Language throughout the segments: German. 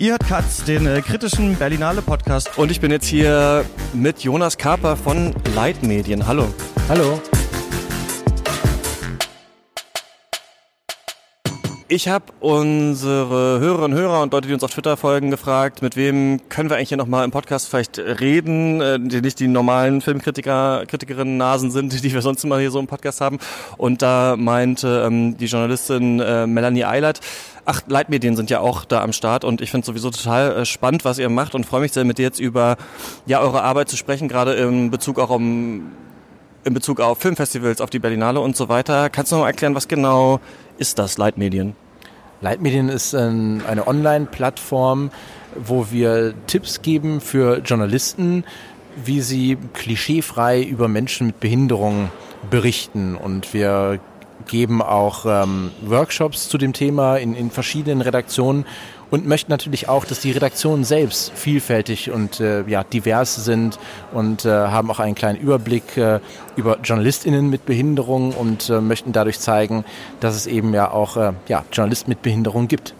Ihr hört Katz, den äh, kritischen Berlinale Podcast. Und ich bin jetzt hier mit Jonas Kaper von Leitmedien. Hallo. Hallo. Ich habe unsere Hörerinnen und Hörer und Leute, die uns auf Twitter folgen, gefragt, mit wem können wir eigentlich hier nochmal im Podcast vielleicht reden, äh, die nicht die normalen Filmkritiker, Kritikerinnen Nasen sind, die wir sonst immer hier so im Podcast haben. Und da meinte ähm, die Journalistin äh, Melanie Eilert, ach, Leitmedien sind ja auch da am Start und ich finde sowieso total äh, spannend, was ihr macht und freue mich sehr, mit dir jetzt über ja eure Arbeit zu sprechen, gerade in Bezug auch um in Bezug auf Filmfestivals, auf die Berlinale und so weiter. Kannst du noch mal erklären, was genau ist das, Leitmedien? Leitmedien ist ein, eine Online-Plattform, wo wir Tipps geben für Journalisten, wie sie klischeefrei über Menschen mit Behinderung berichten. Und wir geben auch ähm, Workshops zu dem Thema in, in verschiedenen Redaktionen und möchten natürlich auch, dass die Redaktionen selbst vielfältig und äh, ja, divers sind und äh, haben auch einen kleinen Überblick äh, über JournalistInnen mit Behinderung und äh, möchten dadurch zeigen, dass es eben ja auch äh, ja, Journalisten mit Behinderung gibt.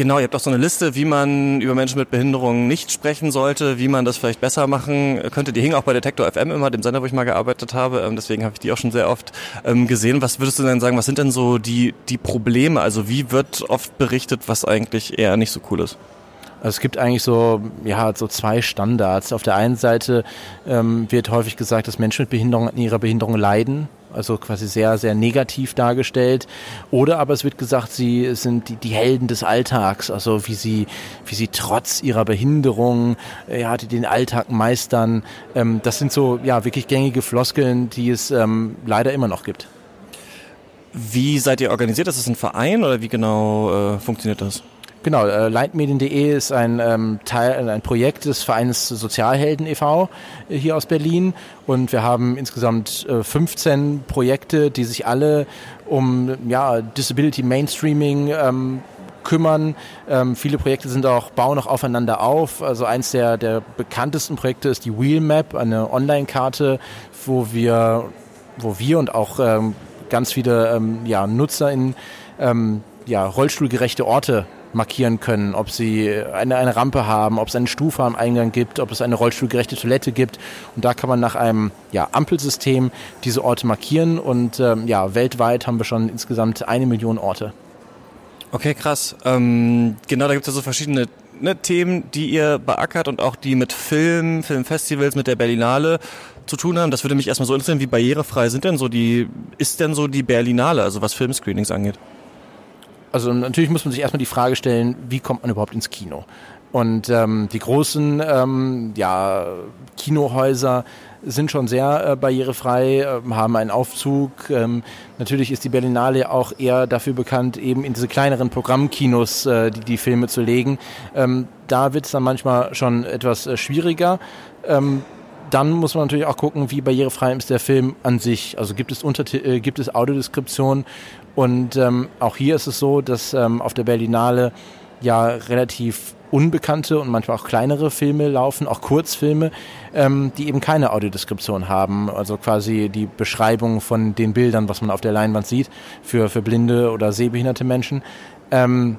Genau, ihr habt auch so eine Liste, wie man über Menschen mit Behinderungen nicht sprechen sollte, wie man das vielleicht besser machen könnte. Die hing auch bei Detektor FM immer, dem Sender, wo ich mal gearbeitet habe. Ähm, deswegen habe ich die auch schon sehr oft ähm, gesehen. Was würdest du denn sagen, was sind denn so die, die Probleme? Also wie wird oft berichtet, was eigentlich eher nicht so cool ist? Also es gibt eigentlich so, ja, so zwei Standards. Auf der einen Seite ähm, wird häufig gesagt, dass Menschen mit Behinderung an ihrer Behinderung leiden also quasi sehr, sehr negativ dargestellt. Oder aber es wird gesagt, sie sind die, die Helden des Alltags, also wie sie, wie sie trotz ihrer Behinderung ja, den Alltag meistern. Ähm, das sind so ja wirklich gängige Floskeln, die es ähm, leider immer noch gibt. Wie seid ihr organisiert? Ist das ein Verein oder wie genau äh, funktioniert das? Genau, äh, Leitmedien.de ist ein ähm, Teil, ein Projekt des Vereins Sozialhelden e.V. Äh, hier aus Berlin und wir haben insgesamt äh, 15 Projekte, die sich alle um ja, Disability Mainstreaming ähm, kümmern. Ähm, viele Projekte sind auch, bauen auch aufeinander auf. Also eins der, der bekanntesten Projekte ist die Wheelmap, eine Online-Karte, wo wir, wo wir und auch ähm, ganz viele ähm, ja, Nutzer in ähm, ja, rollstuhlgerechte Orte markieren können, ob sie eine, eine Rampe haben, ob es eine Stufe am Eingang gibt, ob es eine rollstuhlgerechte Toilette gibt. Und da kann man nach einem ja, Ampelsystem diese Orte markieren. Und ähm, ja, weltweit haben wir schon insgesamt eine Million Orte. Okay, krass. Ähm, genau, da gibt es ja so verschiedene ne, Themen, die ihr beackert und auch die mit Film, Filmfestivals, mit der Berlinale zu tun haben. Das würde mich erstmal so interessieren, wie barrierefrei sind denn so die, ist denn so die Berlinale, also was Filmscreenings angeht? Also natürlich muss man sich erstmal die Frage stellen, wie kommt man überhaupt ins Kino? Und ähm, die großen ähm, ja, Kinohäuser sind schon sehr äh, barrierefrei, äh, haben einen Aufzug. Ähm, natürlich ist die Berlinale auch eher dafür bekannt, eben in diese kleineren Programmkinos äh, die, die Filme zu legen. Ähm, da wird es dann manchmal schon etwas äh, schwieriger. Ähm, dann muss man natürlich auch gucken, wie barrierefrei ist der Film an sich. Also gibt es, Unterti äh, gibt es Audiodeskription und ähm, auch hier ist es so, dass ähm, auf der Berlinale ja relativ unbekannte und manchmal auch kleinere Filme laufen, auch Kurzfilme, ähm, die eben keine Audiodeskription haben. Also quasi die Beschreibung von den Bildern, was man auf der Leinwand sieht, für, für blinde oder sehbehinderte Menschen. Ähm,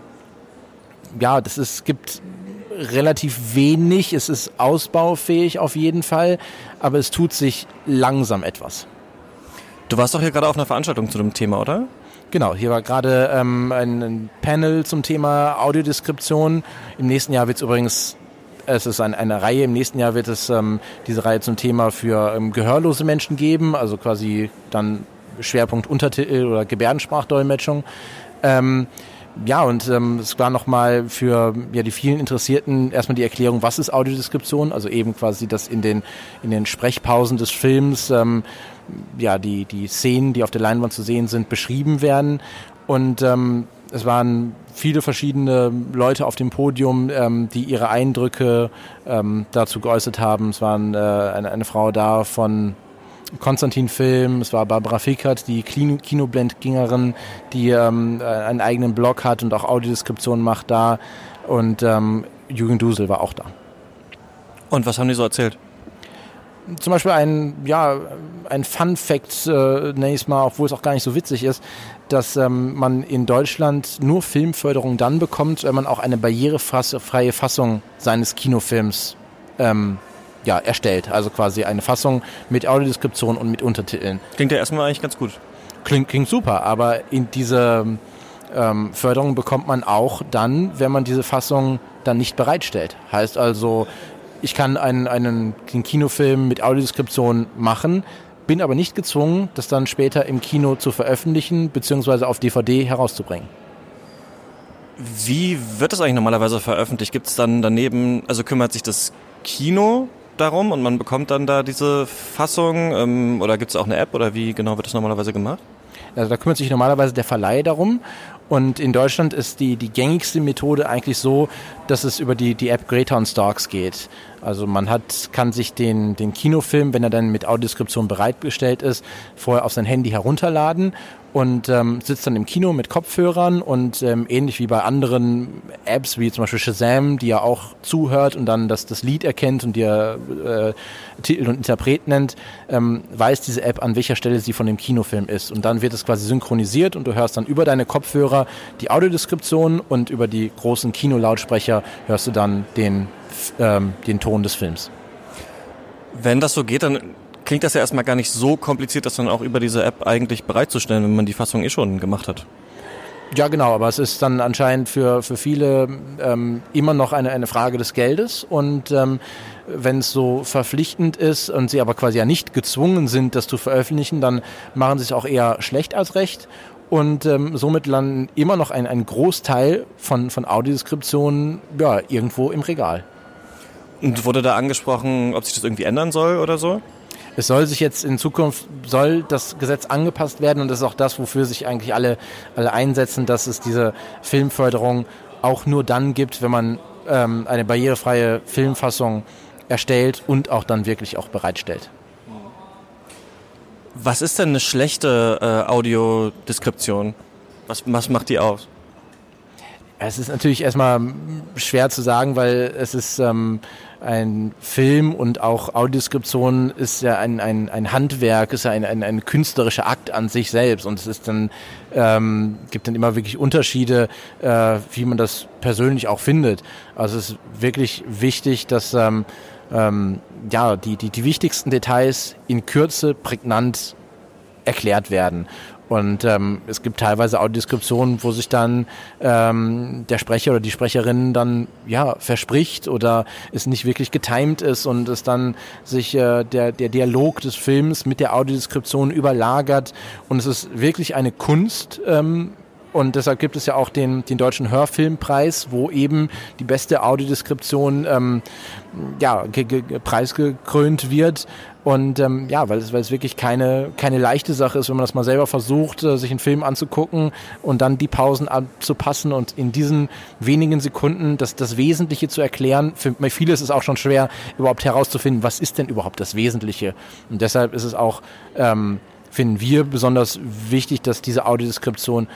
ja, das ist, gibt relativ wenig, es ist ausbaufähig auf jeden Fall, aber es tut sich langsam etwas. Du warst doch hier gerade auf einer Veranstaltung zu dem Thema, oder? Genau, hier war gerade ähm, ein, ein, Panel zum Thema Audiodeskription. Im nächsten Jahr wird es übrigens, es ist ein, eine Reihe, im nächsten Jahr wird es ähm, diese Reihe zum Thema für ähm, gehörlose Menschen geben, also quasi dann Schwerpunkt Untertitel oder Gebärdensprachdolmetschung. Ähm, ja, und ähm, es war nochmal für ja, die vielen Interessierten erstmal die Erklärung, was ist Audiodeskription, also eben quasi das in den, in den Sprechpausen des Films ähm, ja, die, die Szenen, die auf der Leinwand zu sehen sind, beschrieben werden. Und ähm, es waren viele verschiedene Leute auf dem Podium, ähm, die ihre Eindrücke ähm, dazu geäußert haben. Es waren äh, eine, eine Frau da von Konstantin Film, es war Barbara Fickert, die Kino Kinoblendgingerin, die ähm, einen eigenen Blog hat und auch Audiodeskription macht da. Und ähm, Jürgen Dusel war auch da. Und was haben die so erzählt? zum Beispiel ein, ja, ein Fun Fact, äh, nächstes Mal, obwohl es auch gar nicht so witzig ist, dass ähm, man in Deutschland nur Filmförderung dann bekommt, wenn man auch eine barrierefreie Fassung seines Kinofilms ähm, ja, erstellt. Also quasi eine Fassung mit Audiodeskription und mit Untertiteln. Klingt ja erstmal eigentlich ganz gut. Klingt, klingt super, aber in diese ähm, Förderung bekommt man auch dann, wenn man diese Fassung dann nicht bereitstellt. Heißt also, ich kann einen, einen, einen Kinofilm mit Audiodeskription machen, bin aber nicht gezwungen, das dann später im Kino zu veröffentlichen bzw. auf DVD herauszubringen. Wie wird das eigentlich normalerweise veröffentlicht? Gibt es dann daneben, also kümmert sich das Kino darum und man bekommt dann da diese Fassung ähm, oder gibt es auch eine App oder wie genau wird das normalerweise gemacht? Also da kümmert sich normalerweise der Verleih darum und in Deutschland ist die, die gängigste Methode eigentlich so, dass es über die, die App Greytown Stalks geht. Also man hat, kann sich den, den Kinofilm, wenn er dann mit Audiodeskription bereitgestellt ist, vorher auf sein Handy herunterladen und ähm, sitzt dann im Kino mit Kopfhörern und ähm, ähnlich wie bei anderen Apps wie zum Beispiel Shazam, die ja auch zuhört und dann das, das Lied erkennt und dir äh, Titel und Interpret nennt, ähm, weiß diese App, an welcher Stelle sie von dem Kinofilm ist. Und dann wird es quasi synchronisiert und du hörst dann über deine Kopfhörer die Audiodeskription und über die großen Kinolautsprecher hörst du dann den, ähm, den Ton des Films. Wenn das so geht, dann klingt das ja erstmal gar nicht so kompliziert, das dann auch über diese App eigentlich bereitzustellen, wenn man die Fassung eh schon gemacht hat. Ja, genau, aber es ist dann anscheinend für, für viele ähm, immer noch eine, eine Frage des Geldes und ähm, wenn es so verpflichtend ist und sie aber quasi ja nicht gezwungen sind, das zu veröffentlichen, dann machen sie es auch eher schlecht als recht und ähm, somit landen immer noch ein, ein Großteil von, von Audiodeskriptionen ja, irgendwo im Regal. Und wurde da angesprochen, ob sich das irgendwie ändern soll oder so? Es soll sich jetzt in Zukunft, soll das Gesetz angepasst werden und das ist auch das, wofür sich eigentlich alle, alle einsetzen, dass es diese Filmförderung auch nur dann gibt, wenn man ähm, eine barrierefreie Filmfassung erstellt und auch dann wirklich auch bereitstellt. Was ist denn eine schlechte äh, Audiodeskription? Was, was macht die aus? Es ist natürlich erstmal schwer zu sagen, weil es ist ähm, ein Film und auch Audioskription ist ja ein, ein, ein Handwerk, ist ja ein, ein, ein künstlerischer Akt an sich selbst und es ist dann ähm, gibt dann immer wirklich Unterschiede, äh, wie man das persönlich auch findet. Also es ist wirklich wichtig, dass ähm, ähm, ja die, die die wichtigsten Details in Kürze prägnant erklärt werden. Und ähm, es gibt teilweise Audiodeskriptionen, wo sich dann ähm, der Sprecher oder die Sprecherin dann ja verspricht oder es nicht wirklich getimed ist und es dann sich äh, der, der Dialog des Films mit der Audiodeskription überlagert. Und es ist wirklich eine Kunst, ähm, und deshalb gibt es ja auch den, den Deutschen Hörfilmpreis, wo eben die beste Audiodeskription ähm, ja, preisgekrönt wird. Und ähm, ja, weil es, weil es wirklich keine, keine leichte Sache ist, wenn man das mal selber versucht, äh, sich einen Film anzugucken und dann die Pausen anzupassen und in diesen wenigen Sekunden das, das Wesentliche zu erklären. Für viele ist es auch schon schwer, überhaupt herauszufinden, was ist denn überhaupt das Wesentliche. Und deshalb ist es auch, ähm, finden wir besonders wichtig, dass diese Audiodeskription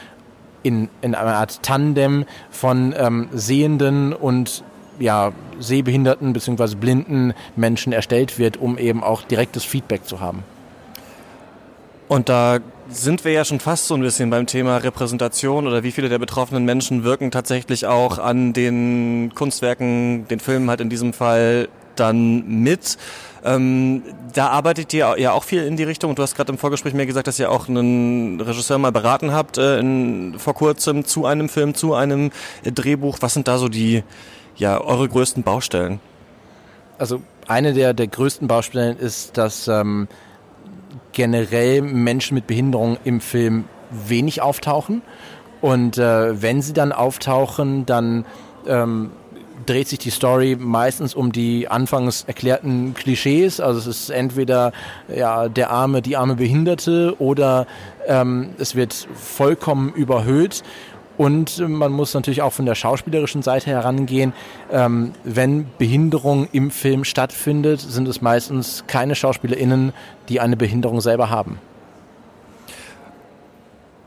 in, in einer Art Tandem von ähm, Sehenden und ja, sehbehinderten bzw. blinden Menschen erstellt wird, um eben auch direktes Feedback zu haben. Und da sind wir ja schon fast so ein bisschen beim Thema Repräsentation oder wie viele der betroffenen Menschen wirken tatsächlich auch an den Kunstwerken, den Filmen halt in diesem Fall dann mit. Ähm, da arbeitet ihr ja auch viel in die Richtung und du hast gerade im Vorgespräch mir gesagt, dass ihr auch einen Regisseur mal beraten habt äh, in, vor kurzem zu einem Film, zu einem Drehbuch. Was sind da so die ja, eure größten Baustellen? Also eine der, der größten Baustellen ist, dass ähm, generell Menschen mit Behinderung im Film wenig auftauchen. Und äh, wenn sie dann auftauchen, dann ähm, dreht sich die Story meistens um die anfangs erklärten Klischees. Also es ist entweder ja, der arme, die arme Behinderte oder ähm, es wird vollkommen überhöht. Und man muss natürlich auch von der schauspielerischen Seite herangehen. Ähm, wenn Behinderung im Film stattfindet, sind es meistens keine SchauspielerInnen, die eine Behinderung selber haben.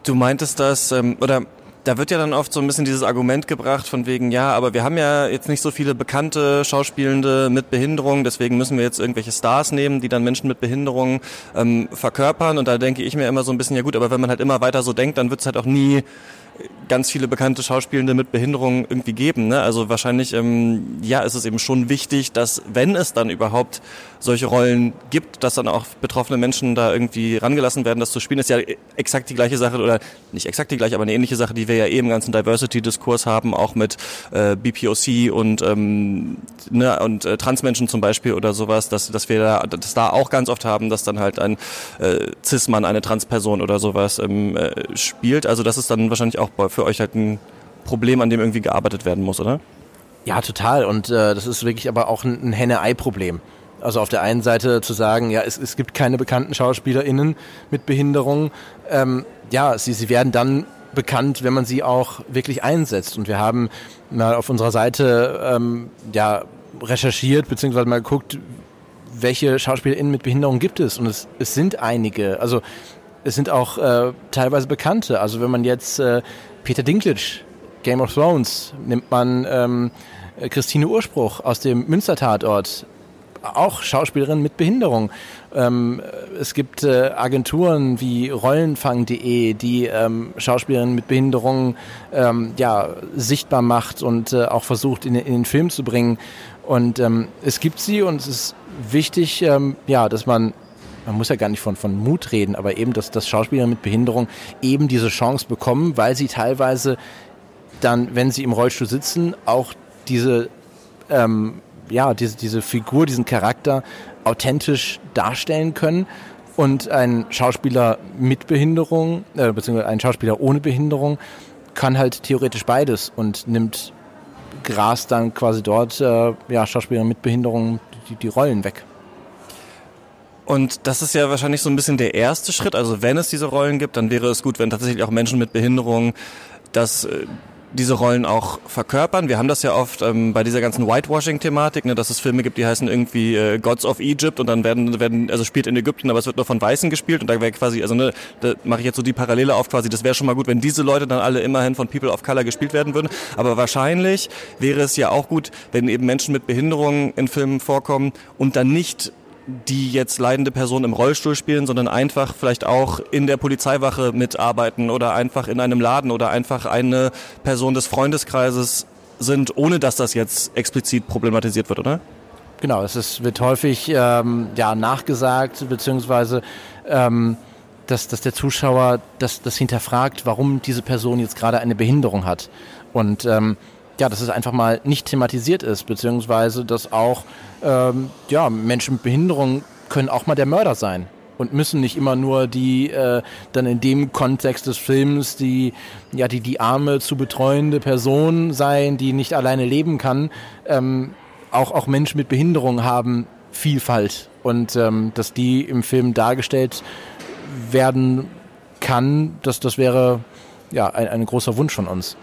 Du meintest das, ähm, oder da wird ja dann oft so ein bisschen dieses Argument gebracht von wegen, ja, aber wir haben ja jetzt nicht so viele bekannte Schauspielende mit Behinderung, deswegen müssen wir jetzt irgendwelche Stars nehmen, die dann Menschen mit Behinderung ähm, verkörpern. Und da denke ich mir immer so ein bisschen, ja gut, aber wenn man halt immer weiter so denkt, dann wird es halt auch nie ganz viele bekannte Schauspielende mit Behinderung irgendwie geben. Ne? Also wahrscheinlich, ähm, ja, ist es eben schon wichtig, dass wenn es dann überhaupt solche Rollen gibt, dass dann auch betroffene Menschen da irgendwie rangelassen werden, das zu spielen. ist ja exakt die gleiche Sache oder nicht exakt die gleiche, aber eine ähnliche Sache, die wir ja eh im ganzen Diversity-Diskurs haben, auch mit äh, BPOC und ähm, ne, und äh, Transmenschen zum Beispiel oder sowas, dass dass wir da, das da auch ganz oft haben, dass dann halt ein äh, Cis-Mann eine Transperson oder sowas ähm, äh, spielt. Also das ist dann wahrscheinlich auch für euch halt ein Problem, an dem irgendwie gearbeitet werden muss, oder? Ja, total. Und äh, das ist wirklich aber auch ein, ein Henne-Ei-Problem. Also auf der einen Seite zu sagen, ja, es, es gibt keine bekannten SchauspielerInnen mit Behinderung. Ähm, ja, sie, sie werden dann bekannt, wenn man sie auch wirklich einsetzt. Und wir haben mal auf unserer Seite ähm, ja, recherchiert, beziehungsweise mal geguckt, welche SchauspielerInnen mit Behinderung gibt es. Und es, es sind einige. Also es sind auch äh, teilweise Bekannte. Also wenn man jetzt äh, Peter Dinklage, Game of Thrones, nimmt man ähm, Christine Urspruch aus dem Münster-Tatort, auch Schauspielerin mit Behinderung. Ähm, es gibt äh, Agenturen wie Rollenfang.de, die ähm, Schauspielerinnen mit Behinderung ähm, ja, sichtbar macht und äh, auch versucht in, in, den Film zu bringen. Und ähm, es gibt sie und es ist wichtig, ähm, ja, dass man man muss ja gar nicht von, von Mut reden, aber eben, dass, dass Schauspieler mit Behinderung eben diese Chance bekommen, weil sie teilweise dann, wenn sie im Rollstuhl sitzen, auch diese, ähm, ja, diese, diese Figur, diesen Charakter authentisch darstellen können. Und ein Schauspieler mit Behinderung, äh, beziehungsweise ein Schauspieler ohne Behinderung, kann halt theoretisch beides und nimmt Gras dann quasi dort, äh, ja, Schauspieler mit Behinderung die, die Rollen weg. Und das ist ja wahrscheinlich so ein bisschen der erste Schritt. Also wenn es diese Rollen gibt, dann wäre es gut, wenn tatsächlich auch Menschen mit Behinderung das äh, diese Rollen auch verkörpern. Wir haben das ja oft ähm, bei dieser ganzen Whitewashing-Thematik, ne, dass es Filme gibt, die heißen irgendwie äh, Gods of Egypt und dann werden, werden, also spielt in Ägypten, aber es wird nur von Weißen gespielt und da wäre quasi, also ne, da mache ich jetzt so die Parallele auf quasi, das wäre schon mal gut, wenn diese Leute dann alle immerhin von People of Color gespielt werden würden. Aber wahrscheinlich wäre es ja auch gut, wenn eben Menschen mit Behinderungen in Filmen vorkommen und dann nicht die jetzt leidende Person im Rollstuhl spielen, sondern einfach vielleicht auch in der Polizeiwache mitarbeiten oder einfach in einem Laden oder einfach eine Person des Freundeskreises sind, ohne dass das jetzt explizit problematisiert wird, oder? Genau, es ist, wird häufig ähm, ja, nachgesagt, beziehungsweise ähm, dass, dass der Zuschauer das, das hinterfragt, warum diese Person jetzt gerade eine Behinderung hat. Und ähm, ja, dass es einfach mal nicht thematisiert ist, beziehungsweise dass auch ähm, ja, Menschen mit Behinderung können auch mal der Mörder sein und müssen nicht immer nur die äh, dann in dem Kontext des Films die ja die die arme zu betreuende Person sein, die nicht alleine leben kann. Ähm, auch auch Menschen mit Behinderung haben Vielfalt und ähm, dass die im Film dargestellt werden kann, das das wäre ja ein, ein großer Wunsch von uns.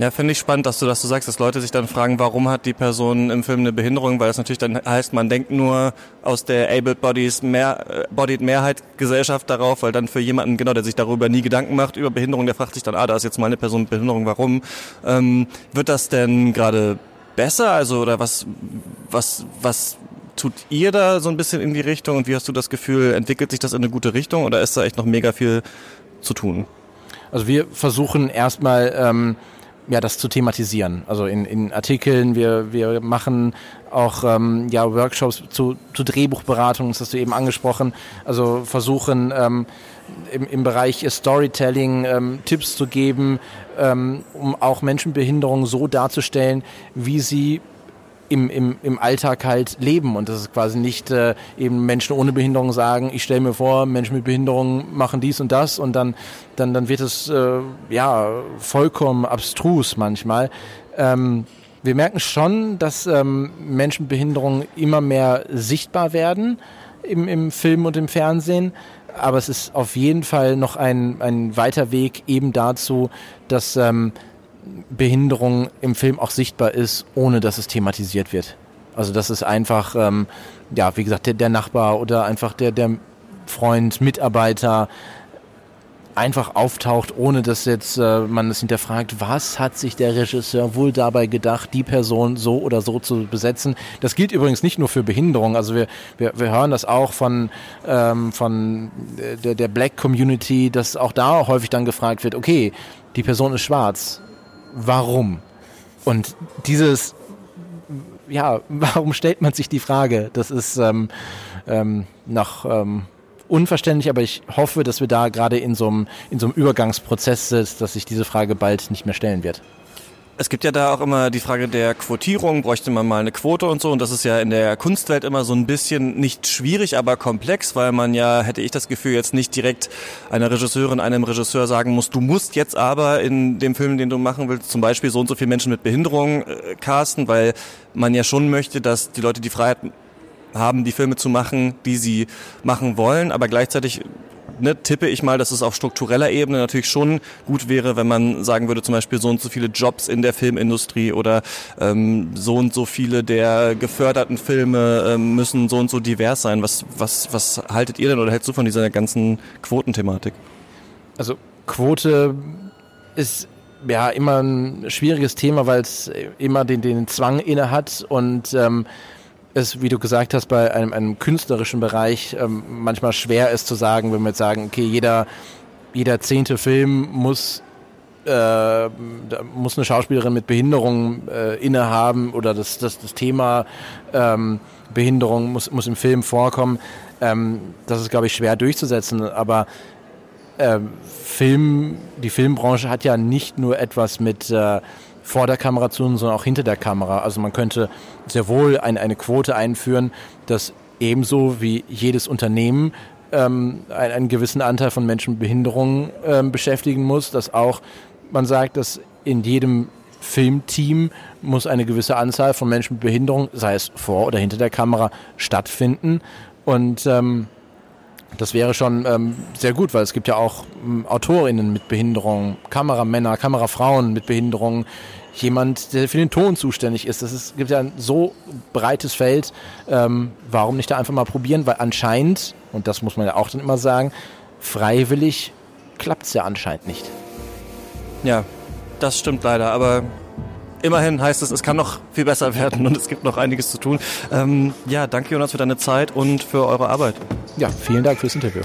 Ja, finde ich spannend, dass du das so sagst, dass Leute sich dann fragen, warum hat die Person im Film eine Behinderung, weil das natürlich dann heißt, man denkt nur aus der Abled Bodies mehr, äh, Bodied Mehrheit Gesellschaft darauf, weil dann für jemanden, genau, der sich darüber nie Gedanken macht, über Behinderung, der fragt sich dann, ah, da ist jetzt mal eine Person mit Behinderung, warum? Ähm, wird das denn gerade besser? Also, oder was, was, was tut ihr da so ein bisschen in die Richtung und wie hast du das Gefühl, entwickelt sich das in eine gute Richtung oder ist da echt noch mega viel zu tun? Also wir versuchen erstmal, ähm, ja, das zu thematisieren. Also in, in Artikeln, wir, wir machen auch ähm, ja, Workshops zu, zu Drehbuchberatung, das hast du eben angesprochen. Also versuchen ähm, im, im Bereich Storytelling ähm, Tipps zu geben, ähm, um auch Menschenbehinderungen so darzustellen, wie sie im, im, im Alltag halt leben und das ist quasi nicht äh, eben Menschen ohne Behinderung sagen, ich stelle mir vor, Menschen mit Behinderung machen dies und das und dann, dann, dann wird es äh, ja vollkommen abstrus manchmal. Ähm, wir merken schon, dass ähm, Menschen mit Behinderung immer mehr sichtbar werden im, im Film und im Fernsehen. Aber es ist auf jeden Fall noch ein, ein weiter Weg eben dazu, dass ähm, Behinderung im Film auch sichtbar ist, ohne dass es thematisiert wird. Also das ist einfach, ähm, ja, wie gesagt, der, der Nachbar oder einfach der, der Freund, Mitarbeiter einfach auftaucht, ohne dass jetzt äh, man es hinterfragt, was hat sich der Regisseur wohl dabei gedacht, die Person so oder so zu besetzen. Das gilt übrigens nicht nur für Behinderung. Also wir, wir, wir hören das auch von, ähm, von der, der Black Community, dass auch da häufig dann gefragt wird, okay, die Person ist schwarz. Warum? Und dieses, ja, warum stellt man sich die Frage? Das ist ähm, ähm, nach ähm, unverständlich, aber ich hoffe, dass wir da gerade in so einem, in so einem Übergangsprozess sind, dass sich diese Frage bald nicht mehr stellen wird. Es gibt ja da auch immer die Frage der Quotierung, bräuchte man mal eine Quote und so. Und das ist ja in der Kunstwelt immer so ein bisschen nicht schwierig, aber komplex, weil man ja, hätte ich das Gefühl, jetzt nicht direkt einer Regisseurin, einem Regisseur sagen muss, du musst jetzt aber in dem Film, den du machen willst, zum Beispiel so und so viele Menschen mit Behinderung äh, casten, weil man ja schon möchte, dass die Leute die Freiheit haben, die Filme zu machen, die sie machen wollen, aber gleichzeitig ne, tippe ich mal, dass es auf struktureller Ebene natürlich schon gut wäre, wenn man sagen würde, zum Beispiel so und so viele Jobs in der Filmindustrie oder ähm, so und so viele der geförderten Filme ähm, müssen so und so divers sein. Was, was, was haltet ihr denn oder hältst du von dieser ganzen Quotenthematik? Also Quote ist ja immer ein schwieriges Thema, weil es immer den, den Zwang inne hat und ähm, es, wie du gesagt hast, bei einem, einem künstlerischen Bereich ähm, manchmal schwer ist zu sagen, wenn wir jetzt sagen, okay, jeder, jeder zehnte Film muss äh, muss eine Schauspielerin mit Behinderung äh, innehaben oder das, das, das Thema ähm, Behinderung muss, muss im Film vorkommen. Ähm, das ist, glaube ich, schwer durchzusetzen, aber äh, Film, die Filmbranche hat ja nicht nur etwas mit äh, vor der Kamera zu tun, sondern auch hinter der Kamera. Also man könnte sehr wohl eine, eine Quote einführen, dass ebenso wie jedes Unternehmen ähm, einen, einen, gewissen Anteil von Menschen mit Behinderungen ähm, beschäftigen muss, dass auch man sagt, dass in jedem Filmteam muss eine gewisse Anzahl von Menschen mit Behinderung, sei es vor oder hinter der Kamera, stattfinden. Und ähm, das wäre schon ähm, sehr gut, weil es gibt ja auch ähm, Autorinnen mit Behinderung, Kameramänner, Kamerafrauen mit Behinderung, jemand, der für den Ton zuständig ist. Das ist, gibt ja ein so breites Feld. Ähm, warum nicht da einfach mal probieren? Weil anscheinend, und das muss man ja auch dann immer sagen, freiwillig klappt es ja anscheinend nicht. Ja, das stimmt leider, aber immerhin heißt es, es kann noch viel besser werden und es gibt noch einiges zu tun. Ähm, ja, danke Jonas für deine Zeit und für eure Arbeit. Ja, vielen Dank fürs Interview.